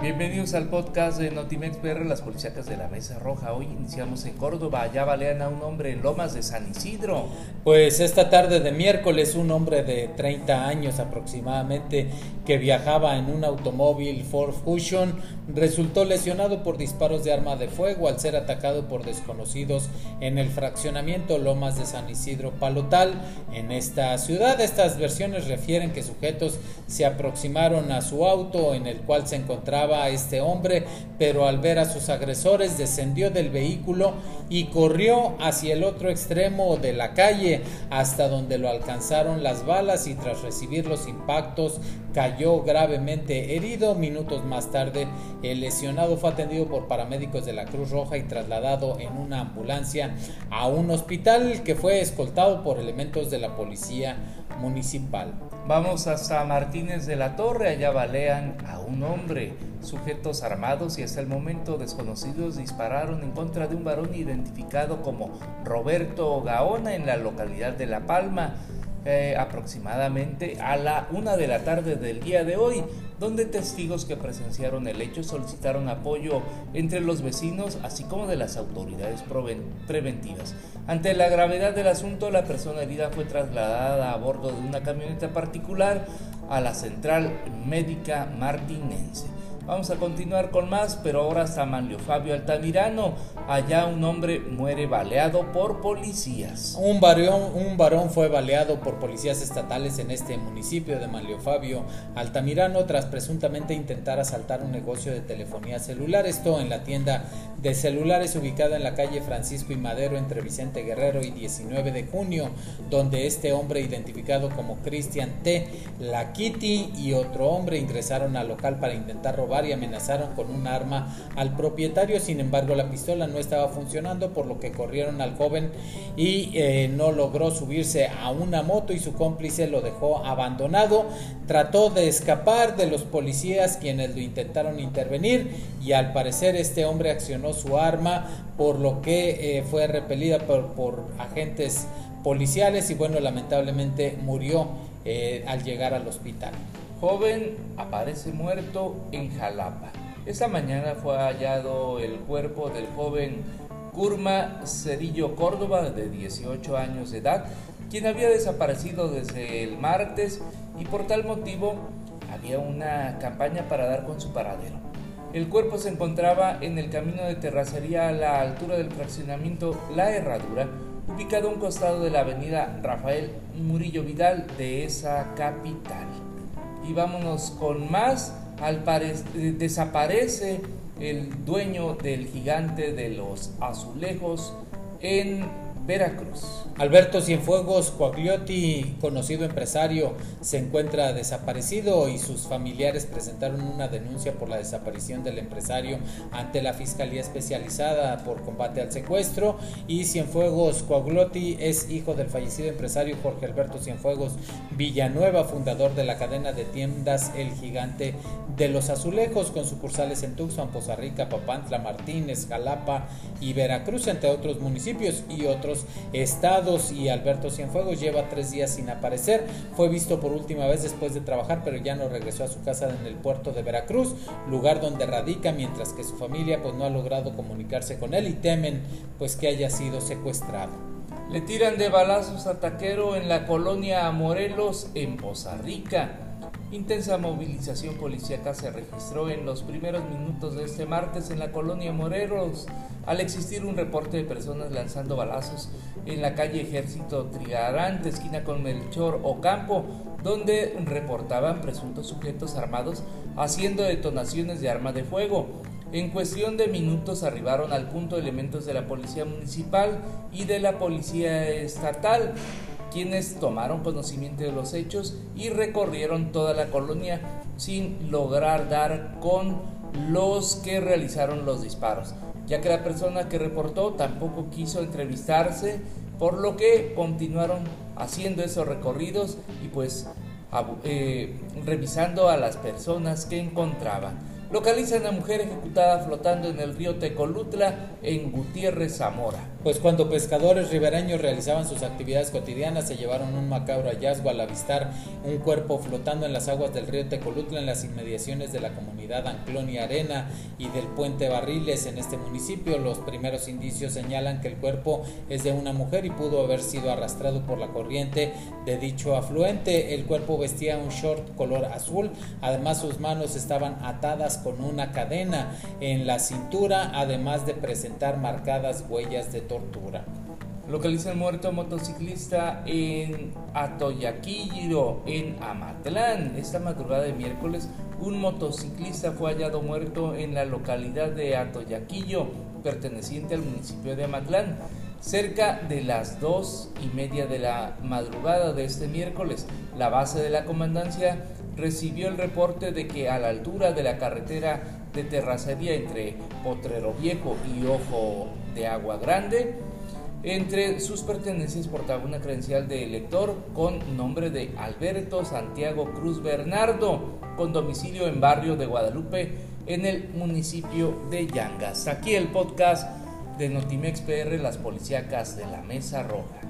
Bienvenidos al podcast de Notimex PR, las policíacas de la Mesa Roja. Hoy iniciamos en Córdoba, ya balean a un hombre en Lomas de San Isidro. Pues esta tarde de miércoles un hombre de 30 años aproximadamente que viajaba en un automóvil Ford Fusion resultó lesionado por disparos de arma de fuego al ser atacado por desconocidos en el fraccionamiento Lomas de San Isidro Palotal en esta ciudad. Estas versiones refieren que sujetos se aproximaron a su auto en el cual se encontraba a este hombre, pero al ver a sus agresores descendió del vehículo y corrió hacia el otro extremo de la calle hasta donde lo alcanzaron las balas y tras recibir los impactos cayó gravemente herido. Minutos más tarde el lesionado fue atendido por paramédicos de la Cruz Roja y trasladado en una ambulancia a un hospital que fue escoltado por elementos de la policía municipal. Vamos hasta Martínez de la Torre, allá balean a un hombre. Sujetos armados y hasta el momento desconocidos dispararon en contra de un varón identificado como Roberto Gaona en la localidad de La Palma. Eh, aproximadamente a la una de la tarde del día de hoy, donde testigos que presenciaron el hecho solicitaron apoyo entre los vecinos, así como de las autoridades preventivas. Ante la gravedad del asunto, la persona herida fue trasladada a bordo de una camioneta particular a la central médica martinense. Vamos a continuar con más, pero ahora está Manlio Fabio Altamirano. Allá un hombre muere baleado por policías. Un varón, un varón fue baleado por policías estatales en este municipio de Manlio Fabio Altamirano tras presuntamente intentar asaltar un negocio de telefonía celular. Esto en la tienda de celulares ubicada en la calle Francisco y Madero entre Vicente Guerrero y 19 de junio, donde este hombre identificado como Cristian T. La Kitty y otro hombre ingresaron al local para intentar robar y amenazaron con un arma al propietario. Sin embargo, la pistola no estaba funcionando, por lo que corrieron al joven y eh, no logró subirse a una moto y su cómplice lo dejó abandonado. Trató de escapar de los policías quienes lo intentaron intervenir y al parecer este hombre accionó su arma, por lo que eh, fue repelida por, agentes policiales y bueno, lamentablemente murió eh, al llegar al hospital. Joven aparece muerto en Jalapa. Esta mañana fue hallado el cuerpo del joven Kurma Cerillo Córdoba, de 18 años de edad, quien había desaparecido desde el martes y por tal motivo había una campaña para dar con su paradero. El cuerpo se encontraba en el camino de terracería a la altura del fraccionamiento La Herradura, ubicado a un costado de la avenida Rafael Murillo Vidal de esa capital y vámonos con más. Al desaparece el dueño del gigante de los azulejos en Veracruz. Alberto Cienfuegos Coagliotti, conocido empresario, se encuentra desaparecido y sus familiares presentaron una denuncia por la desaparición del empresario ante la Fiscalía Especializada por Combate al Secuestro. Y Cienfuegos Coagliotti es hijo del fallecido empresario Jorge Alberto Cienfuegos Villanueva, fundador de la cadena de tiendas El Gigante de los Azulejos, con sucursales en Tuxpan, Poza Rica, Papantla, Martínez, Jalapa y Veracruz, entre otros municipios y otros estados y Alberto Cienfuegos lleva tres días sin aparecer. Fue visto por última vez después de trabajar, pero ya no regresó a su casa en el puerto de Veracruz, lugar donde radica, mientras que su familia pues no ha logrado comunicarse con él y temen pues que haya sido secuestrado. Le tiran de balazos a taquero en la colonia Morelos, en Poza Rica. Intensa movilización policíaca se registró en los primeros minutos de este martes en la colonia Moreros, al existir un reporte de personas lanzando balazos en la calle Ejército Trigarante, esquina con Melchor Ocampo, donde reportaban presuntos sujetos armados haciendo detonaciones de arma de fuego. En cuestión de minutos arribaron al punto elementos de la Policía Municipal y de la Policía Estatal, quienes tomaron conocimiento de los hechos y recorrieron toda la colonia sin lograr dar con los que realizaron los disparos, ya que la persona que reportó tampoco quiso entrevistarse, por lo que continuaron haciendo esos recorridos y pues eh, revisando a las personas que encontraban. Localizan a mujer ejecutada flotando en el río Tecolutla en Gutiérrez, Zamora. Pues cuando pescadores ribereños realizaban sus actividades cotidianas se llevaron un macabro hallazgo al avistar un cuerpo flotando en las aguas del río Tecolutla en las inmediaciones de la comunidad Anclonia Arena y del puente Barriles en este municipio. Los primeros indicios señalan que el cuerpo es de una mujer y pudo haber sido arrastrado por la corriente de dicho afluente. El cuerpo vestía un short color azul, además sus manos estaban atadas con una cadena en la cintura, además de presentar marcadas huellas de tortura. Localiza el muerto motociclista en Atoyaquillo, en Amatlán. Esta madrugada de miércoles, un motociclista fue hallado muerto en la localidad de Atoyaquillo, perteneciente al municipio de Amatlán. Cerca de las dos y media de la madrugada de este miércoles, la base de la comandancia recibió el reporte de que a la altura de la carretera de terracería entre Potrero Viejo y Ojo de Agua Grande, entre sus pertenencias portaba una credencial de elector con nombre de Alberto Santiago Cruz Bernardo, con domicilio en barrio de Guadalupe, en el municipio de Yangas. Aquí el podcast de Notimex PR, las policíacas de la Mesa Roja.